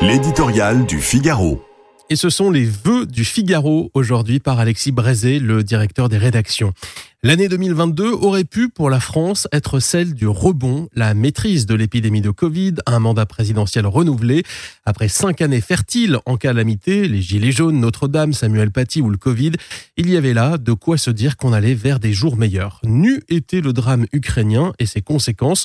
L'éditorial du Figaro. Et ce sont les vœux du Figaro aujourd'hui par Alexis Brézé, le directeur des rédactions. L'année 2022 aurait pu pour la France être celle du rebond, la maîtrise de l'épidémie de Covid, un mandat présidentiel renouvelé. Après cinq années fertiles en calamité, les Gilets jaunes, Notre-Dame, Samuel Paty ou le Covid, il y avait là de quoi se dire qu'on allait vers des jours meilleurs. Nu était le drame ukrainien et ses conséquences.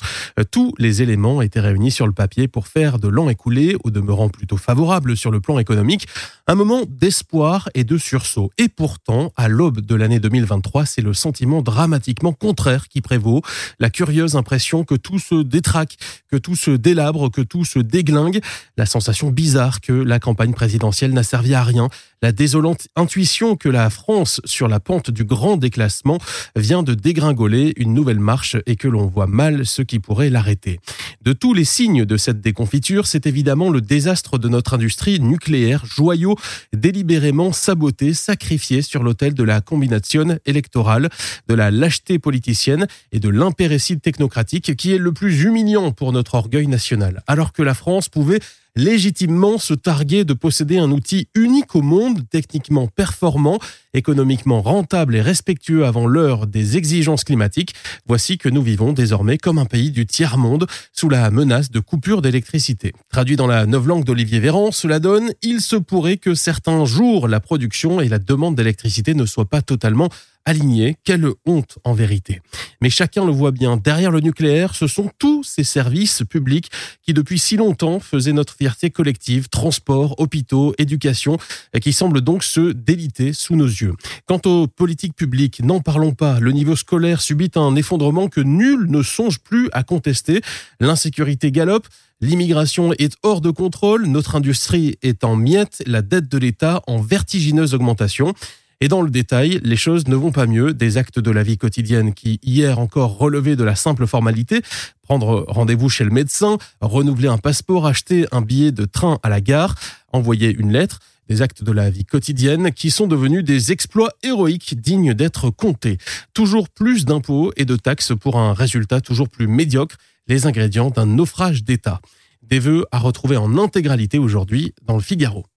Tous les éléments étaient réunis sur le papier pour faire de l'an écoulé, au demeurant plutôt favorable sur le plan économique, un moment d'espoir et de sursaut. Et pourtant, à l'aube de l'année 2023, c'est le sentiment dramatiquement contraire qui prévaut. La curieuse impression que tout se détraque, que tout se délabre, que tout se déglingue. La sensation bizarre que la campagne présidentielle n'a servi à rien. La désolante intuition que la France, sur la pente du grand déclassement, vient de dégringoler une nouvelle marche et que l'on voit mal ce qui pourrait l'arrêter. De tous les signes de cette déconfiture, c'est évidemment le désastre de notre industrie nucléaire, joyau délibérément saboté, sacrifié sur l'autel de la combination électorale de la lâcheté politicienne et de l'impéricide technocratique qui est le plus humiliant pour notre orgueil national. Alors que la France pouvait légitimement se targuer de posséder un outil unique au monde, techniquement performant, économiquement rentable et respectueux avant l'heure des exigences climatiques, voici que nous vivons désormais comme un pays du tiers-monde sous la menace de coupure d'électricité. Traduit dans la langue d'Olivier Véran, cela donne « Il se pourrait que certains jours la production et la demande d'électricité ne soient pas totalement alignées. Quelle honte en vérité. Mais chacun le voit bien, derrière le nucléaire, ce sont tous ces services publics qui depuis si longtemps faisaient notre collective, transport, hôpitaux, éducation, qui semblent donc se déliter sous nos yeux. Quant aux politiques publiques, n'en parlons pas, le niveau scolaire subit un effondrement que nul ne songe plus à contester, l'insécurité galope, L'immigration est hors de contrôle, notre industrie est en miettes, la dette de l'État en vertigineuse augmentation. Et dans le détail, les choses ne vont pas mieux. Des actes de la vie quotidienne qui, hier encore, relevaient de la simple formalité, prendre rendez-vous chez le médecin, renouveler un passeport, acheter un billet de train à la gare, envoyer une lettre, des actes de la vie quotidienne qui sont devenus des exploits héroïques dignes d'être comptés. Toujours plus d'impôts et de taxes pour un résultat toujours plus médiocre, les ingrédients d'un naufrage d'État. Des vœux à retrouver en intégralité aujourd'hui dans le Figaro.